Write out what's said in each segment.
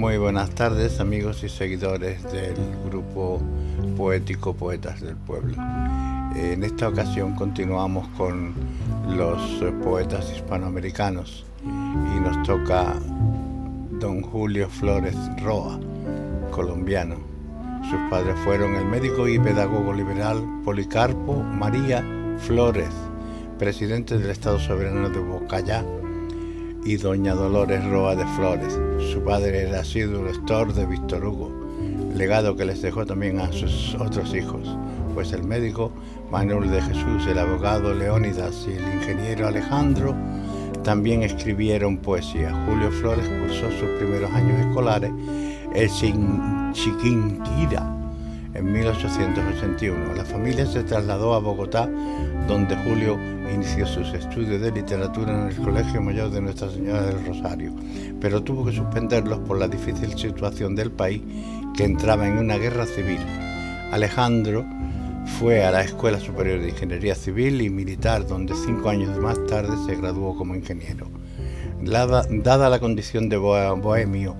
Muy buenas tardes amigos y seguidores del grupo poético Poetas del Pueblo. En esta ocasión continuamos con los poetas hispanoamericanos y nos toca don Julio Flores Roa, colombiano. Sus padres fueron el médico y pedagogo liberal Policarpo María Flores, presidente del Estado Soberano de Bocayá, y doña Dolores Roa de Flores. Su padre era sido lector de Víctor Hugo, legado que les dejó también a sus otros hijos, pues el médico Manuel de Jesús, el abogado Leónidas y el ingeniero Alejandro también escribieron poesía. Julio Flores cursó sus primeros años escolares en Chiquinquira en 1881. La familia se trasladó a Bogotá, donde Julio inició sus estudios de literatura en el Colegio Mayor de Nuestra Señora del Rosario, pero tuvo que suspenderlos por la difícil situación del país que entraba en una guerra civil. Alejandro fue a la Escuela Superior de Ingeniería Civil y Militar, donde cinco años más tarde se graduó como ingeniero. Dada, la condición de bohemio,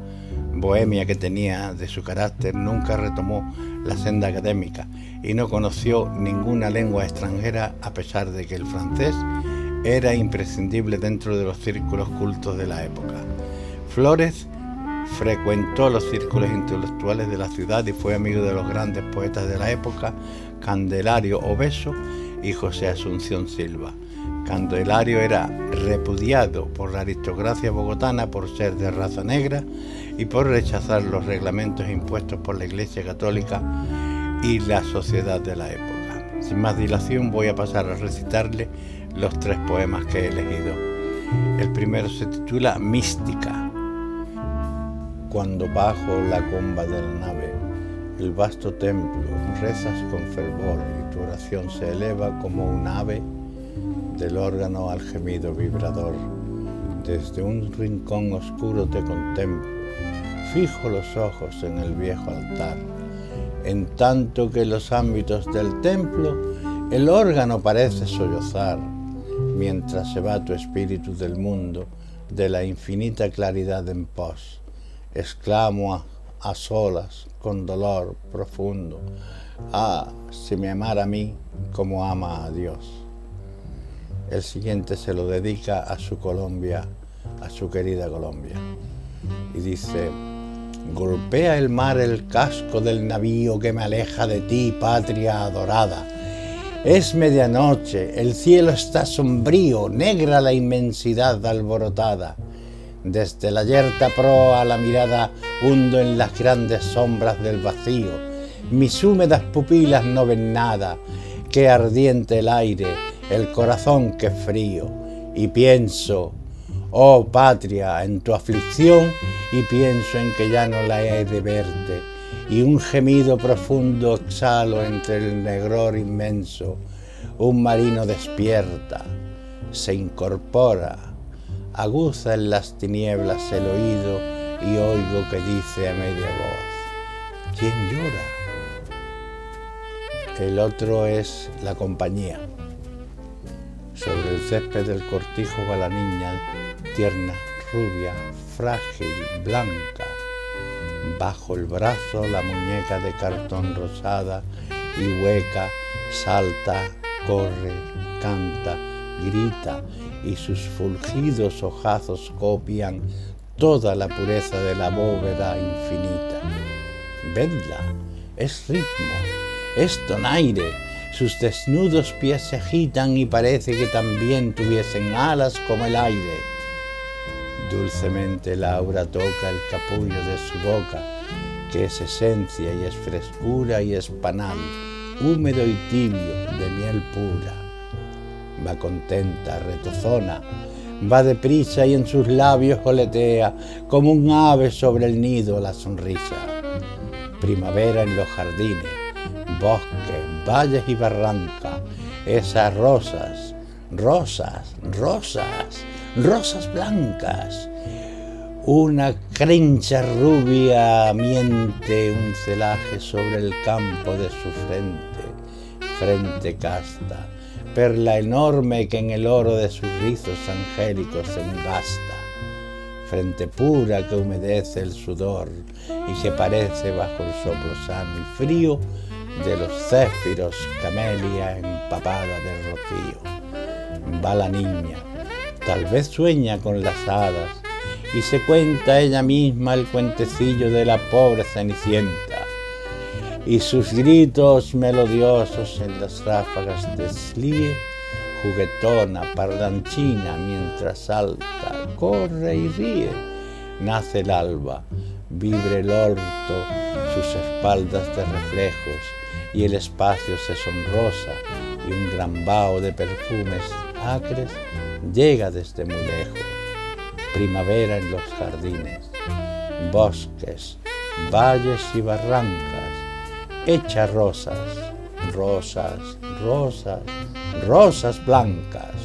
bohemia que tenía de su carácter, nunca retomó la senda académica y no conoció ninguna lengua extranjera a pesar de que el francés era imprescindible dentro de los círculos cultos de la época. Flores frecuentó los círculos intelectuales de la ciudad y fue amigo de los grandes poetas de la época, Candelario Obeso y José Asunción Silva. Candelario era repudiado por la aristocracia bogotana por ser de raza negra y por rechazar los reglamentos impuestos por la Iglesia Católica y la sociedad de la época. Sin más dilación voy a pasar a recitarle los tres poemas que he elegido. El primero se titula Mística. Cuando bajo la comba de la nave, el vasto templo, rezas con fervor y tu oración se eleva como un ave del órgano al gemido vibrador. Desde un rincón oscuro te contemplo, fijo los ojos en el viejo altar en tanto que los ámbitos del templo el órgano parece sollozar, mientras se va tu espíritu del mundo de la infinita claridad en pos. Exclamo a, solas, con dolor profundo, ah, si me amara a mí como ama a Dios. El siguiente se lo dedica a su Colombia, a su querida Colombia. Y dice, Golpea el mar el casco del navío que me aleja de ti, patria adorada. Es medianoche, el cielo está sombrío, negra la inmensidad alborotada. Desde la yerta proa la mirada hundo en las grandes sombras del vacío. Mis húmedas pupilas no ven nada, qué ardiente el aire, el corazón que frío. Y pienso, oh patria, en tu aflicción y pienso en que ya no la he de verte, y un gemido profundo exhalo entre el negror inmenso. Un marino despierta, se incorpora, aguza en las tinieblas el oído y oigo que dice a media voz, ¿quién llora? El otro es la compañía. Sobre el césped del cortijo va la niña tierna, rubia, frágil, blanca. Bajo el brazo la muñeca de cartón rosada y hueca salta, corre, canta, grita y sus fulgidos ojazos copian toda la pureza de la bóveda infinita. Vedla, es ritmo, es donaire, sus desnudos pies se agitan y parece que también tuviesen alas como el aire Dulcemente Laura toca el capullo de su boca, que es esencia y es frescura y es panal, húmedo y tibio de miel pura. Va contenta, retozona, va deprisa y en sus labios oletea como un ave sobre el nido la sonrisa. Primavera en los jardines, bosques, valles y barrancas, esas rosas, rosas, rosas rosas blancas. Una crencha rubia miente un celaje sobre el campo de su frente, frente casta, perla enorme que en el oro de sus rizos angélicos se engasta. frente pura que humedece el sudor y que parece bajo el soplo sano y frío de los céfiros camelia empapada de rocío. Va la niña, tal vez sueña con las hadas y se cuenta ella misma el cuentecillo de la pobre Cenicienta y sus gritos melodiosos en las ráfagas de Slie, juguetona, parlanchina, mientras salta, corre y ríe. Nace el alba, vibre el orto, sus espaldas de reflejos, y el espacio se sonrosa, y un gran vaho de perfumes acres llega desde muy lejos. Primavera en los jardines, bosques, valles y barrancas, hecha rosas, rosas, rosas, rosas blancas.